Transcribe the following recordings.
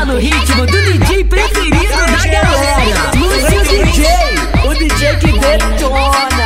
Tá no ritmo do DJ preferido da galera. Lúcio DJ, o DJ que detona.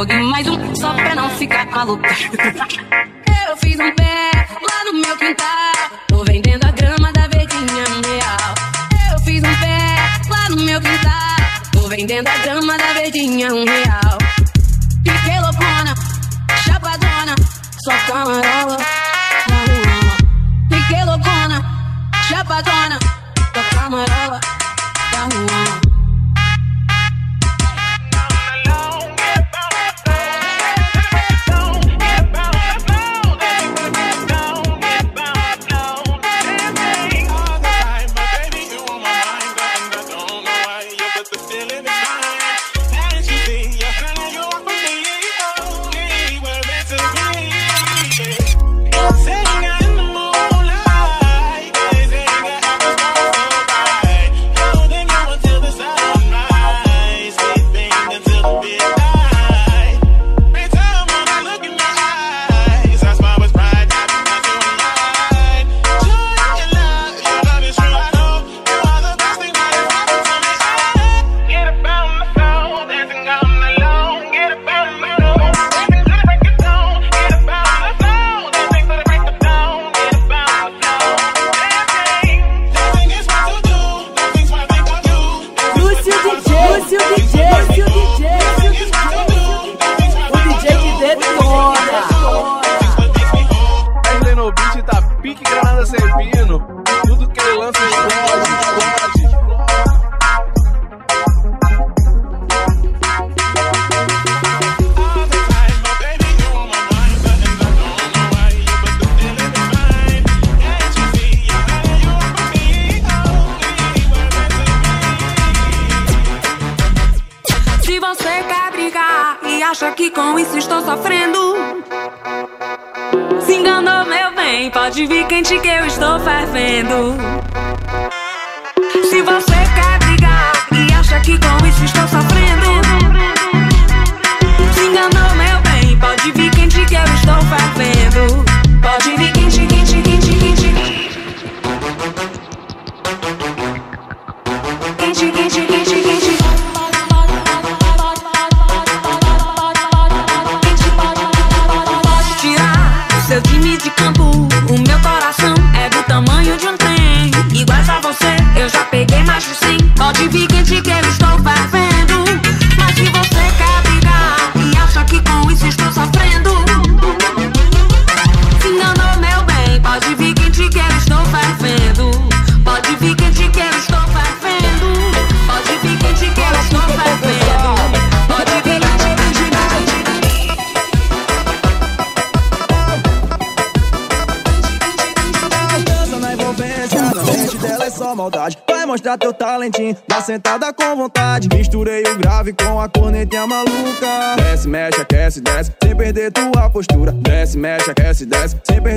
E mais um só pra não ficar maluca. Eu fiz um pé lá no meu quintal, tô vendendo a grama da verdinha um real. Eu fiz um pé lá no meu quintal, tô vendendo a grama da verdinha um real. Fiquei loucona, chapadona, só camarola na rua. Fiquei loucona, chapadona, só camarola na rua.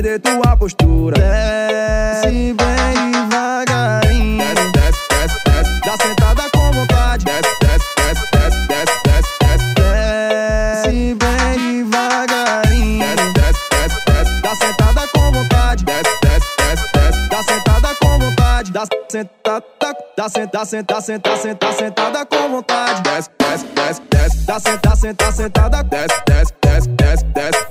Perder tua postura. Desce bem devagarinho. Desce, desce, desce, desce, dá sentada com vontade. Desce, desce, desce, desce, desce, desce, desce. Desce bem devagarinho. Desce, desce, desce, desce, dá sentada com vontade. Desce, desce, desce, desce, dá sentada com vontade. Dá sentada, dá sentada, sentada, sentada, sentada, sentada com vontade. Desce, desce, desce, desce, dá sentada, sentada, sentada. Desce, desce, desce, desce, desce, desce, desce,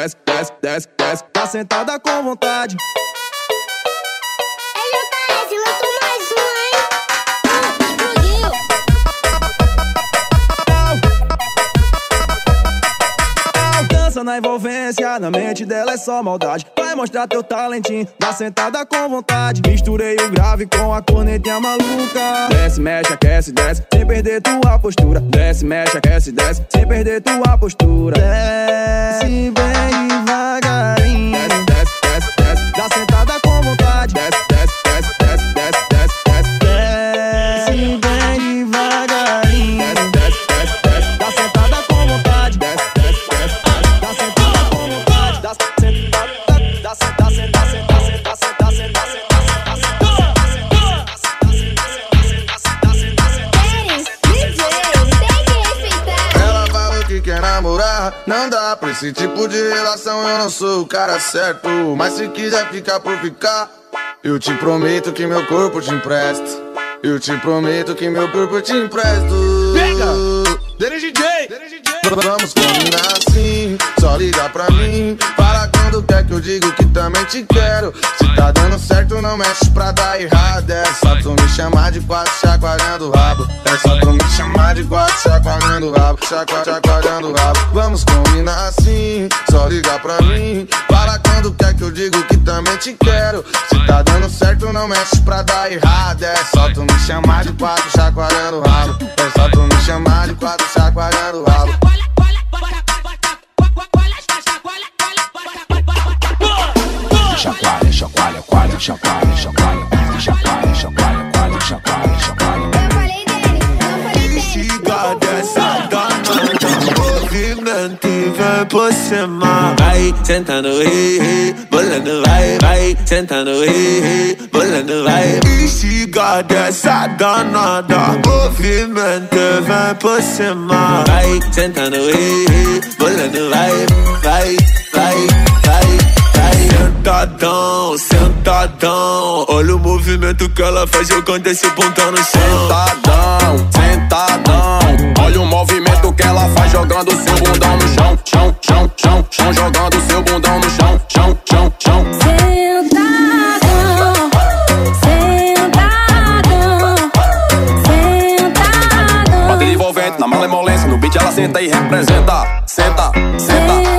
desce, desce, desce, desce, dá sentada com vontade. Na mente dela é só maldade. Vai mostrar teu talentinho, dá sentada com vontade. Misturei o grave com a cornetinha maluca. Desce, mexe, aquece, desce, sem perder tua postura. Desce, mexe, aquece, desce, sem perder tua postura. Desce bem devagarinho. Esse tipo de relação. Eu não sou o cara certo, mas se quiser ficar por ficar, eu te prometo que meu corpo te empresto. Eu te prometo que meu corpo te empresto. Pega! Dele DJ! Vamos combinar assim, só liga pra mim. Fala quando quer que eu digo que também te quero. Se tá dando certo, não mexe pra dar errado. É só tu me chamar de quatro chacoalhando o rabo. É só tu me chamar de quatro chacoalhando o rabo. Chacua, chacoalhando o rabo. Vamos combinar assim, só liga pra mim. Fala quando quer que eu digo que também te quero. Se tá dando certo, não mexe pra dar errado. É só tu me chamar de quatro chacoalhando o rabo. É só tu me chamar de quatro chacoalhando o rabo. Chacoalha, chacoalha, coalha, chacoalha, chacoalha, chacoalha, chacoalha, coalha, chacoalha, chacoalha. Eu falei dele, eu falei dele. Siga dessa danada Movimento e por cima Sentando, ri, ri Bolando, vai, vai Sentando, ri, ri Bolando, vai. Siga dessa danada Movimento vem por cima. Vai sentando, ri, ri Bolando, vai, vai, vai, vai, Sentadão, sentadão. Olha o movimento que ela faz jogando esse bundão no chão. Sentadão, sentadão. Olha o movimento que ela faz jogando seu bundão no chão, chão, chão, chão, chão, jogando seu bundão no chão, chão, chão, chão. Sentadão, sentadão, sentadão. Bater envolvente na malemolência, no beat ela senta e representa. Senta, senta, senta, senta,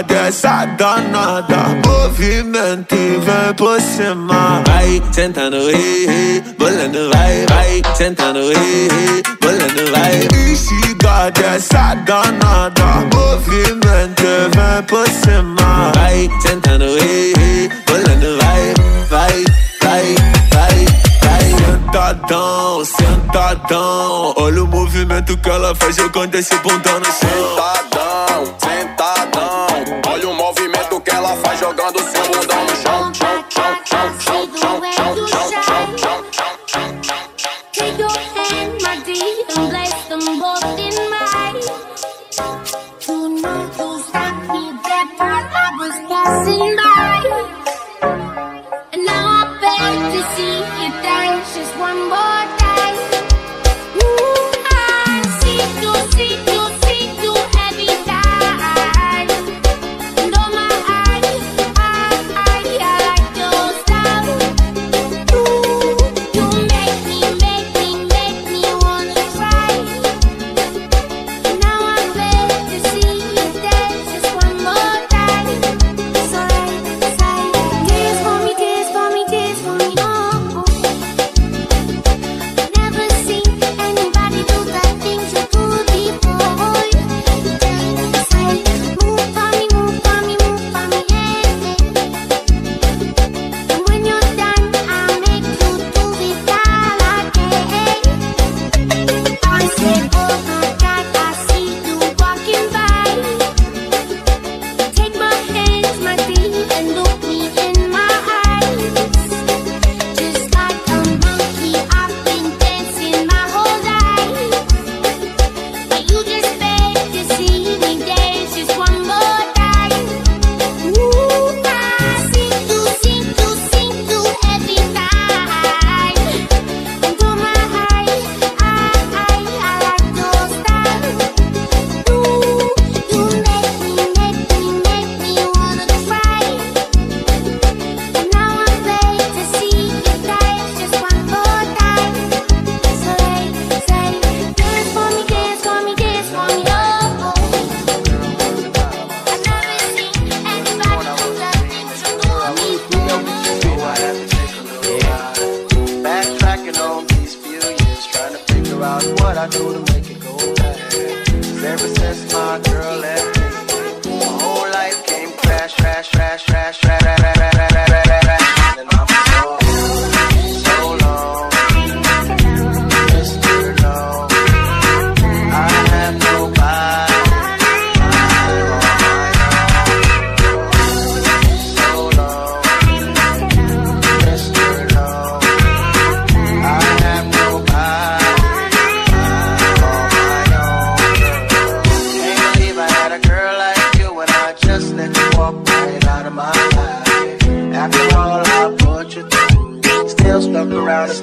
siga dessa danada Movimento e vem por cima Vai sentando, ri Bolando, vai, vai. Sentando, ri Bolando, vai. E siga dessa danada Movimento e vem por cima Vai sentando, ri Bolando, vai, vai, vai, vai, vai. Sentadão, sentadão Olha o movimento que ela faz jogando esse bundão no chão Sentadão, sentadão. Olha o movimento que ela faz jogando seu bundão no chão, chão, chão, chão, chão, chão, chão, chão, chão, chão, chão, chão, chão. You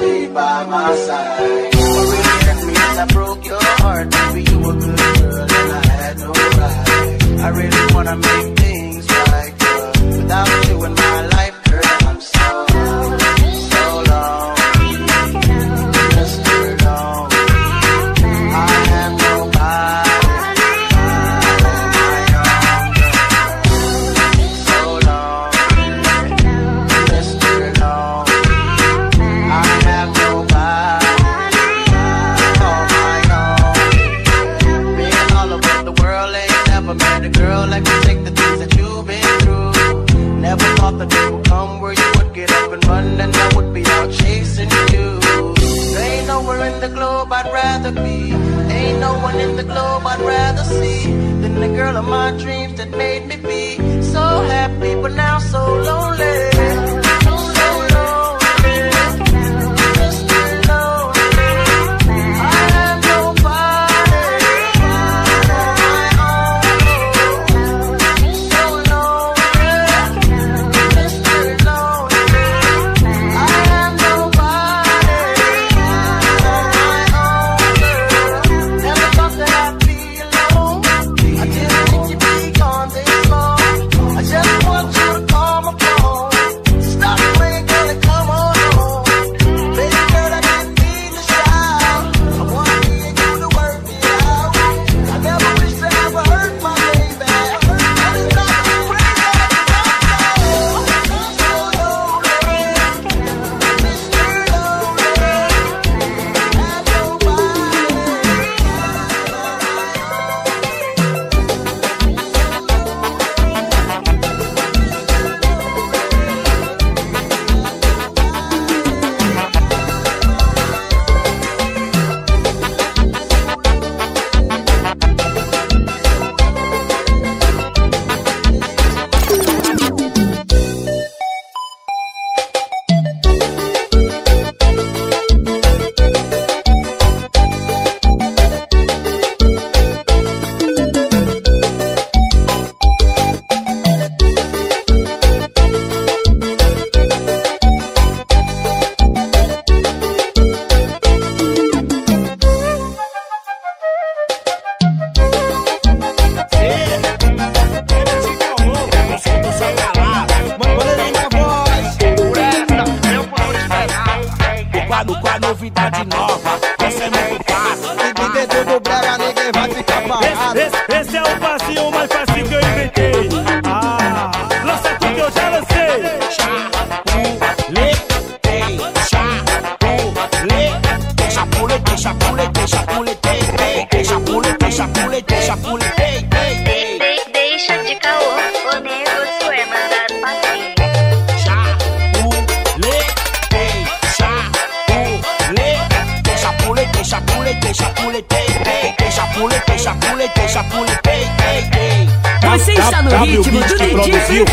be by my side. I broke your heart. Baby, you were good girl and I had no right. I really wanna make things right, girl. Without you in my life.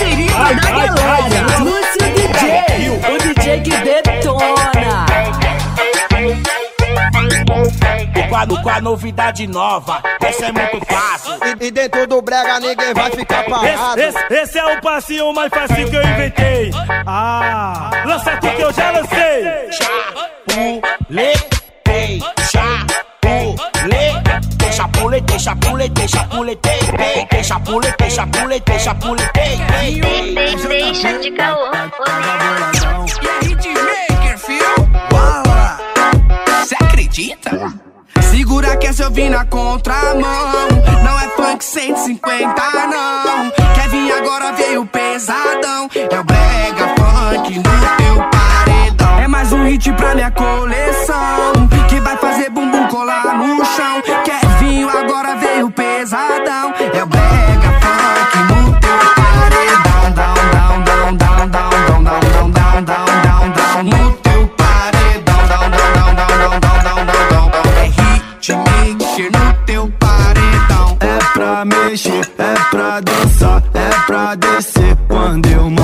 preferida ai, da ai, galera. Ai, Lúcio DJ, o DJ que detona. O com a novidade nova, essa é muito fácil. E, e, dentro do brega ninguém vai ficar parado. Esse, esse, esse é o passinho mais fácil que eu inventei. Ah, lança aqui que eu já lancei. Chapuleta. Ei, pule, Deixa pule, deixa pule, deixa pule, tei Deixa pule, deixa pule, deixa pule, tei Deixa de caô, deixa a hitmaker, fio? deixa pule, deixa Segura que essa eu vim na contramão. Não é funk 150 não. Quer vir agora veio pesadão. É o brega funk no teu mais um hit pra minha coleção. Que vai fazer bumbum colar no chão. Quer vinho, agora veio pesadão. É o brega funk no teu paredão. Down, down, down, down, down, down, down, down, down, down, down, down No teu paredão. Down, down, down, down, down, down, down, down, down, down É hit maker no teu paredão. É pra mexer, é pra dançar, é pra descer quando eu mando.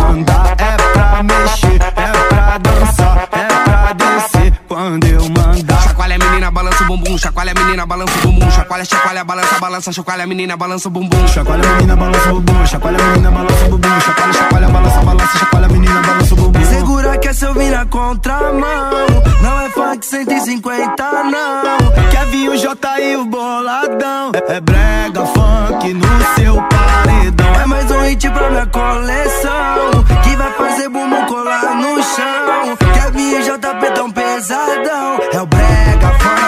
Bumbum, chacoalha a menina, balança o bumbum, chacoalha, chacoalha, balança, balança, chacoalha a menina, balança o bumbum. Chacoalha a menina, balança o bumbum, chacoalha a menina, balança o bumbum, chacoalha, chacoalha, balança, balança, chacoalha a menina, balança o bumbum. Segura que essa eu vim na contramão. Não é funk 150, não. Quer vir o J e o boladão? É, é brega funk no seu paredão. É mais um hit pra minha coleção. Que vai fazer bumbum colar no chão. Quer vir o JP tão pesadão? É o brega funk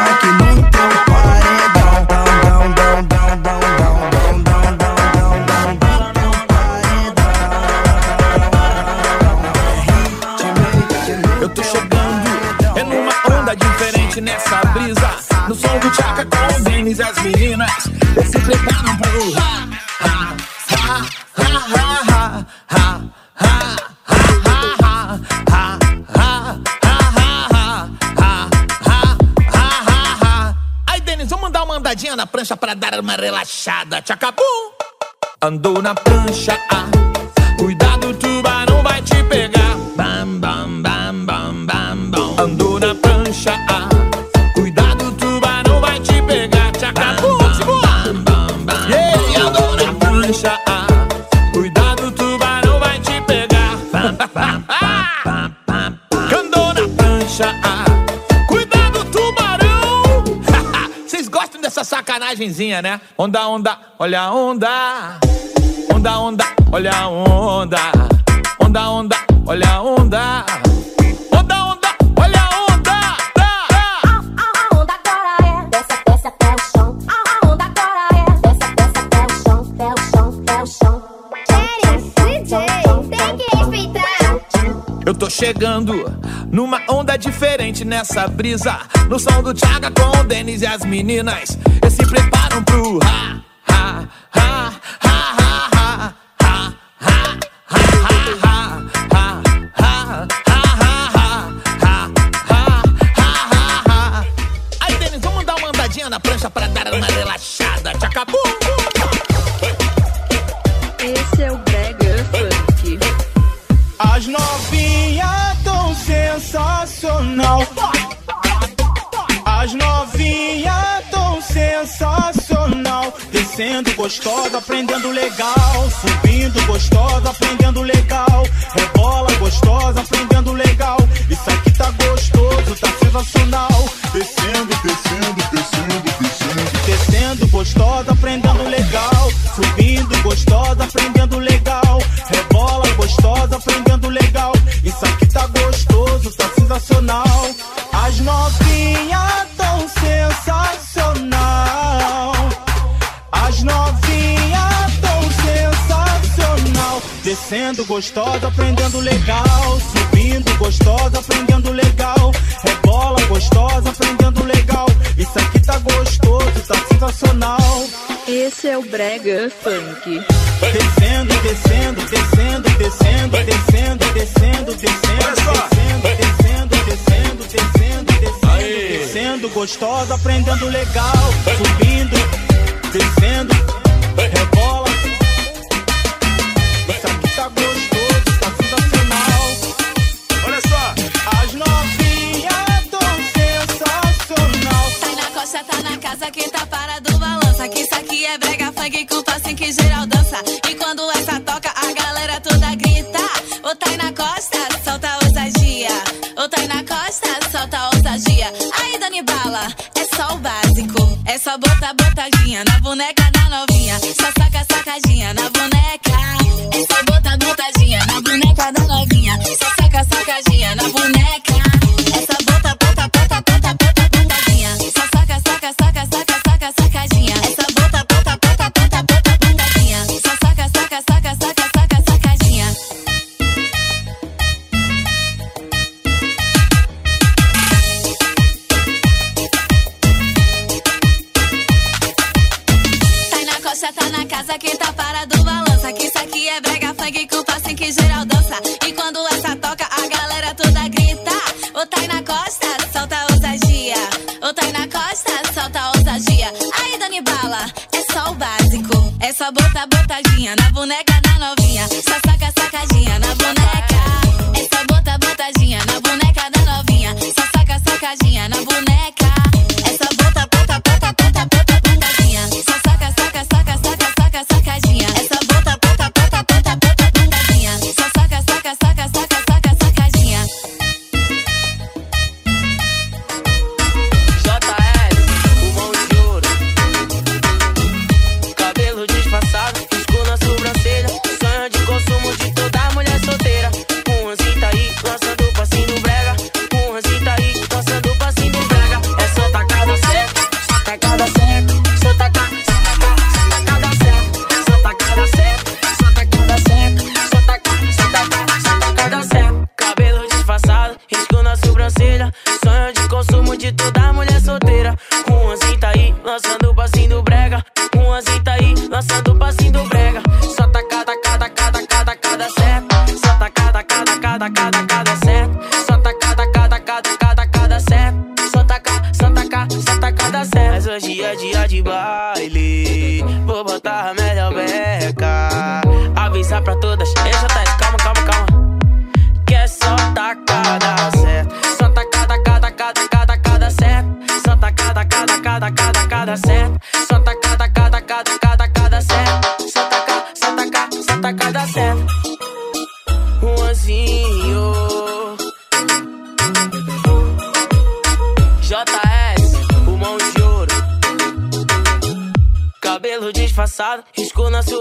No som do Tchaka com o Denis e as meninas. Se preparam pro ha, ha, ha, ha, ha, ha, ha, ha, ha, ha, ha, ha, ha. Aí, Denis, vamos dar uma andadinha na prancha pra dar uma relaxada. Tchacabum! Andou na prancha, ah. Né? Onda, onda, olha a onda. Onda, onda, olha a onda. Onda, onda, olha a onda. Onda, onda, olha a onda. A onda agora é desce, desce até o chão. A onda agora é desce, desce até o chão, até o chão, até o chão. DJ, tem que respeitar. Eu tô chegando numa onda diferente nessa brisa. No som do Thiaga com o Denis e as meninas. Eles se preparam pro ha, gostosa, aprendendo legal. Subindo gostosa, aprendendo gostosa, aprendendo legal. Subindo gostosa, aprendendo legal. Rebola gostosa, aprendendo legal. Isso aqui tá gostoso, tá sensacional. Esse é o Brega Funk. Descendo, descendo, descendo, descendo, descendo, descendo, descendo, descendo, descendo, descendo, descendo, descendo, descendo, gostosa, aprendendo legal,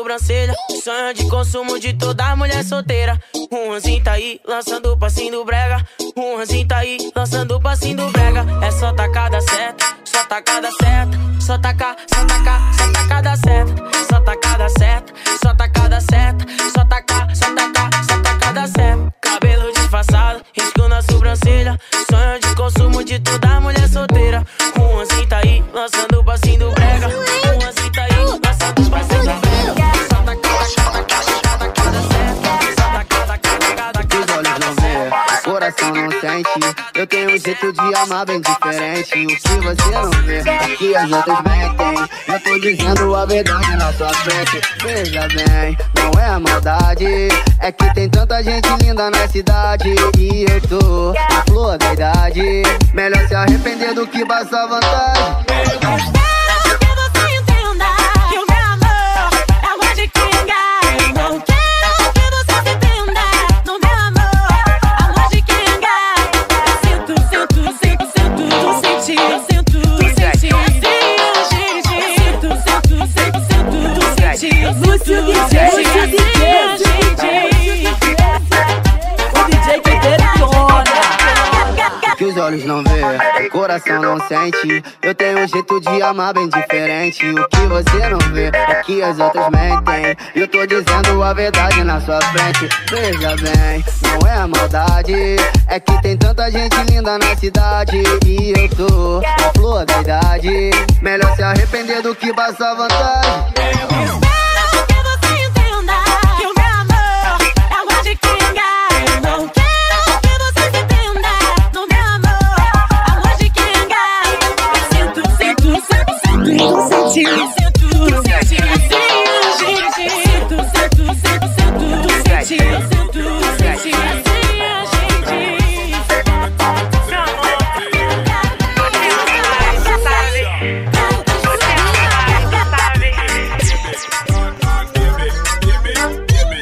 sobrancelha. Sonho de consumo de toda mulher solteira. Um ranzinho tá aí, lançando o passinho do brega. Um ranzinho tá aí, lançando o passinho do brega. É só tacada certa, só tacada certa. Só tacar, só tacar, só tacada certa. Só tacada certa, só tacada certa. Só tacar, só tacar, só tacada certa. Cabelo disfarçado, risco na sobrancelha. Sonho de consumo de toda mulher tenho um jeito de amar bem diferente. O que você não vê, que as outras mentem. Eu tô dizendo a verdade na sua frente. Veja bem, não é a maldade. É que tem tanta gente linda na cidade. E eu tô na flor da idade. Melhor se arrepender do que passar vantagem. Coração não sente. Eu tenho um jeito de amar bem diferente. O que você não vê é que as outras mentem. Eu tô dizendo a verdade na sua frente. Veja bem, não é a maldade. É que tem tanta gente linda na cidade. E eu tô na flor da idade. Melhor se arrepender do que passar vantagem.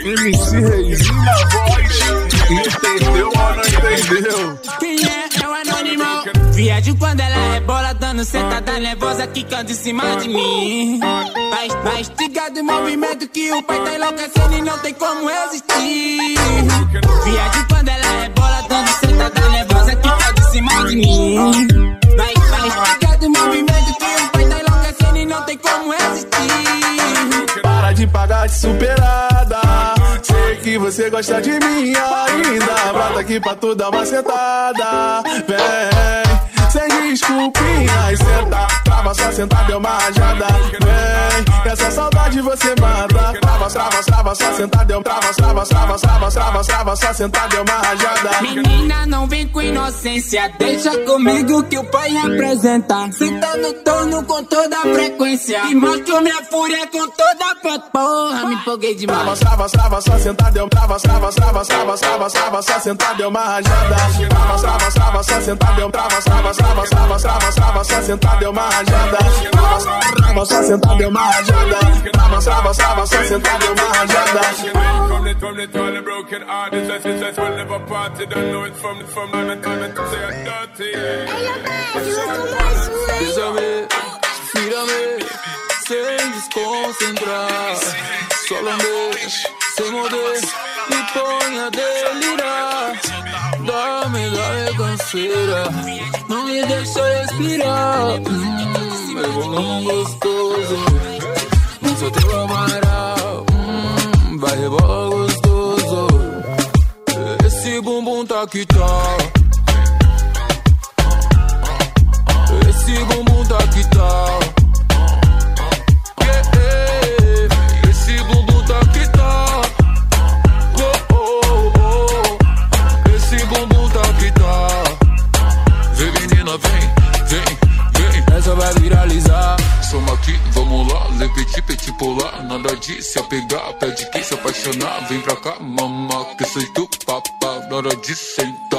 MC Reizinho na voz. Entendeu ou não entendeu? Rebola, dando sentada nervosa, quicando em cima de mim. Vai, vai instigado em movimento que o pai tá enlouquecendo e não tem como resistir. Viagem quando ela rebola, dando sentada nervosa, quicando em cima de mim. Vai, vai instigado em movimento que o pai tá enlouquecendo e não tem como resistir. Para de pagar de superada. Sei que você gosta de mim ainda. Brota aqui pra tu dar uma sentada. Vem, sem desculpinhas, senta. Trava só sentada, deu uma rajada. Vem, essa saudade vontade você mata. Trava, trava, trava, só sentada, eu trava, trava, trava, trava, trava, trava, só sentada, é uma rajada. Menina, não vem com inocência. Deixa comigo que o pai representa. Senta no torno com toda a frequência. E mostro minha fúria com toda a. Porra, me empolguei demais. Trava, trava, só sentada, eu trava, trava, trava, trava, trava, trava, só sentada, é uma rajada. Trava, trava, trava, só sentada, eu trava, trava, trava, trava, trava, trava, só sentada, é uma rajada. Trava, trava, só sentada, é uma rajada. Trava, trava, trava, só sentada, é uma rajada. From the, from the toilet broken hearted Let's, let's, let's we'll never party Don't know it from, from man and time to say I'm dirty Bésame, mírame, sem desconcentrar Solamente, sem morder, me põe a delirar Dá-me, dá-me canseira, não me deixa respirar. Hum, É bom gostoso, não sou teu amaral. Hum, Vai rebola gostoso, esse bumbum tá que tá Esse bumbum tá que tá Soma aqui, vamos lá Lepeti, peti, pular Nada de se apegar Pede que se apaixonar Vem pra cá, mamá Que sou tu, papá Nada de sentar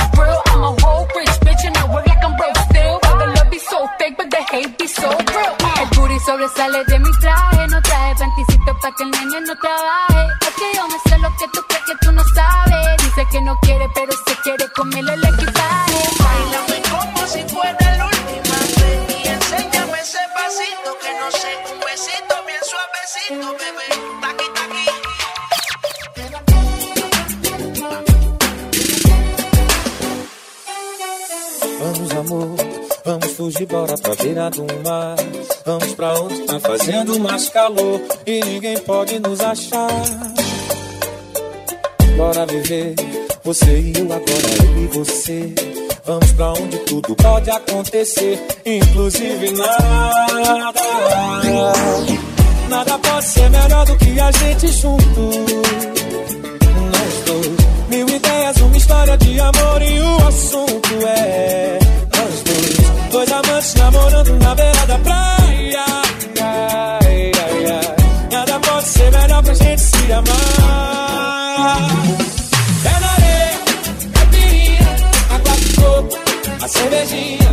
El booty sobresale de mi traje, no traje panticito pa' que el nene no trabaje. Es que yo me sé lo que tú crees que tú no sabes. Dice que no quiere, pero se quiere comerle el equipaje. Bailame como si fuera la última vez y enséñame ese pasito que no sé, un besito bien suavecito, fugir, bora pra beira do mar. Vamos pra onde tá fazendo mais calor e ninguém pode nos achar. Bora viver, você e eu agora, eu e você. Vamos pra onde tudo pode acontecer, inclusive nada. Nada pode ser melhor do que a gente junto. Nós dois, mil ideias, uma história de amor e o assunto é namorando na beira da praia. Ai, ai, ai. Nada pode ser melhor pra gente se amar. Pé na areia, caipirinha, água de coco, a cervejinha.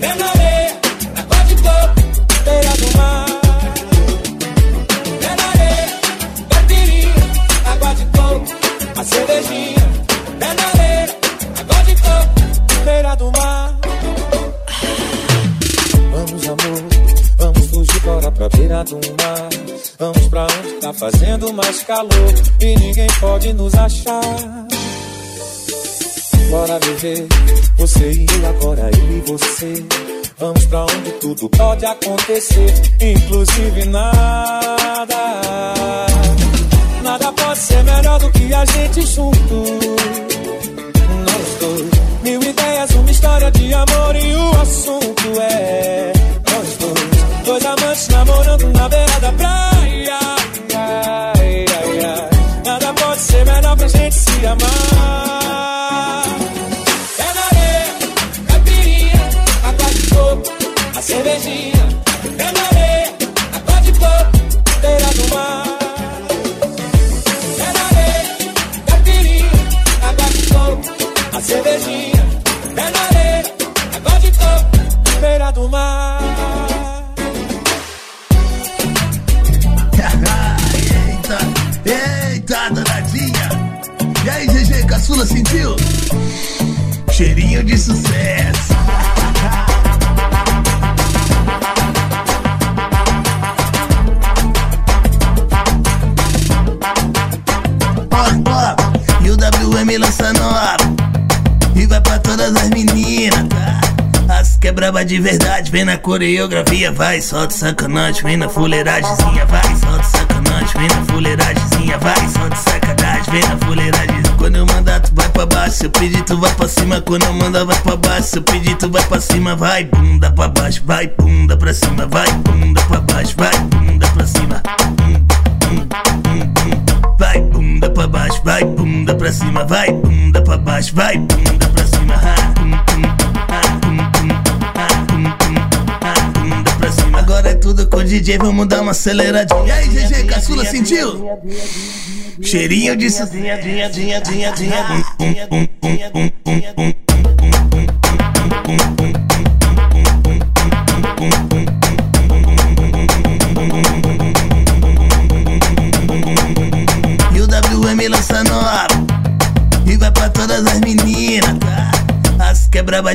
Pé na areia, água de coco, beira do mar. Pé na areia, caipirinha, água de coco, a cervejinha. Mar. Vamos pra onde tá fazendo mais calor e ninguém pode nos achar. Bora viver, você e eu agora, e você. Vamos pra onde tudo pode acontecer, inclusive nada. Nada pode ser melhor do que a gente junto. Nós dois, mil ideias, uma história de amor e o assunto na beira da praia. Ai, ai, ai. Nada pode ser melhor pra gente se amar. Caçula sentiu? Cheirinho de sucesso. Ó, e o WM lança nova. E vai pra todas as meninas, tá? As que é de verdade, vem na coreografia, vai, solta sacanagem, vem na fuleiragemzinha, vai, solta sacanagem, vem na fuleiragemzinha, vai, solta sacanagem, vem na fuleiragem. Pra baixo, eu pedir, tu vai pra cima. Quando eu mandar, vai pra baixo, eu pedir, tu vai pra cima, vai, bunda pra baixo, vai, bunda pra cima, vai, bunda pra baixo, vai, bunda pra cima. Vai, bunda pra baixo, vai, bunda pra cima, vai, bunda pra baixo, vai, bunda pra cima. Agora é tudo com o DJ, vamos dar uma aceleradinha. E aí, GG, caçula, sentiu? Cheirinho de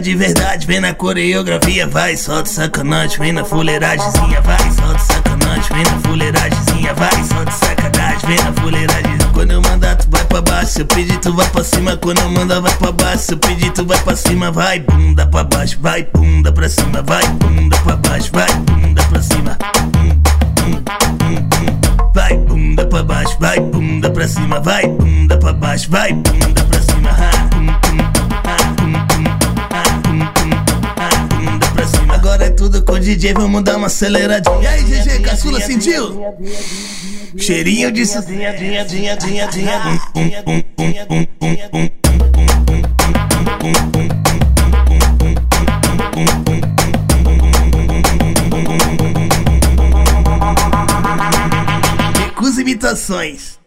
De verdade, vem na coreografia, vai, solta sacanagem, vem na fuleiragemzinha, vai, solta sacanagem, vem na fuleiragemzinha, vai, solta sacanagem, vem na fuleiragem. Quando eu mandar, tu vai pra baixo, eu pedir, tu vai pra cima. Quando eu mandar, vai pra baixo, eu pedir, tu vai pra cima, vai, bunda pra baixo, vai, bunda pra cima, vai, bunda pra baixo, vai, bunda pra cima. Vai, bunda pra baixo, vai, bunda pra cima, vai, bunda pra baixo, vai, bunda pra cima. Tudo com o DJ, vamos dar uma aceleradinha. E aí, GG, caçula, sentiu? Cheirinho de sucinha, dinha, dinha, dinha, dinha. Hum, hum, hum, hum, hum, hum, hum. Recus imitações.